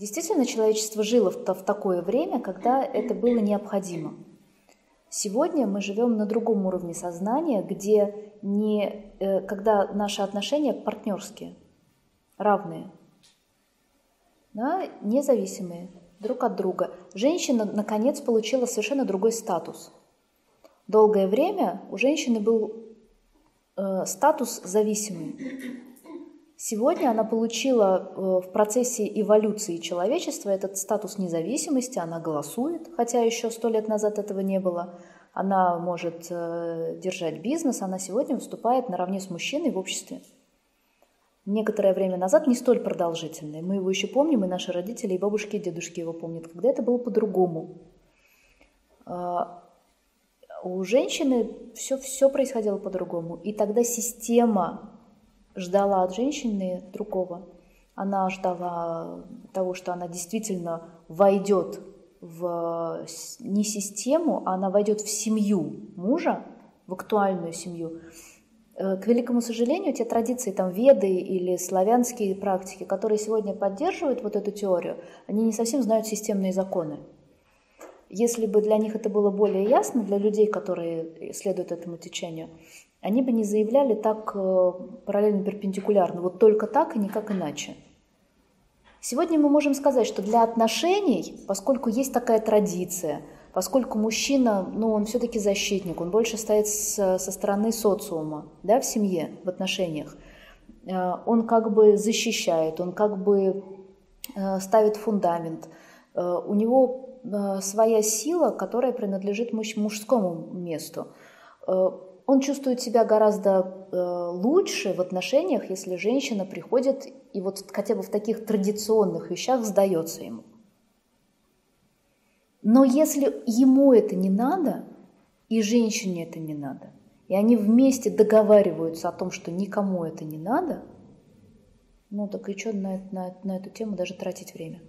Действительно, человечество жило в, такое время, когда это было необходимо. Сегодня мы живем на другом уровне сознания, где не, э, когда наши отношения партнерские, равные, да, независимые друг от друга. Женщина, наконец, получила совершенно другой статус. Долгое время у женщины был э, статус зависимый. Сегодня она получила э, в процессе эволюции человечества этот статус независимости, она голосует, хотя еще сто лет назад этого не было. Она может э, держать бизнес, она сегодня выступает наравне с мужчиной в обществе. Некоторое время назад, не столь продолжительное, мы его еще помним, и наши родители, и бабушки, и дедушки его помнят, когда это было по-другому. А, у женщины все, все происходило по-другому. И тогда система ждала от женщины другого. Она ждала того, что она действительно войдет в не систему, а она войдет в семью мужа, в актуальную семью. Э, к великому сожалению, те традиции, там, веды или славянские практики, которые сегодня поддерживают вот эту теорию, они не совсем знают системные законы. Если бы для них это было более ясно, для людей, которые следуют этому течению, они бы не заявляли так э, параллельно перпендикулярно, вот только так и никак иначе. Сегодня мы можем сказать, что для отношений, поскольку есть такая традиция, поскольку мужчина, ну, он все-таки защитник, он больше стоит со стороны социума, да, в семье, в отношениях, э, он как бы защищает, он как бы э, ставит фундамент, у него своя сила, которая принадлежит мужскому месту он чувствует себя гораздо э, лучше в отношениях, если женщина приходит и вот хотя бы в таких традиционных вещах сдается ему. Но если ему это не надо, и женщине это не надо, и они вместе договариваются о том, что никому это не надо, ну так и что на, на, на эту тему даже тратить время?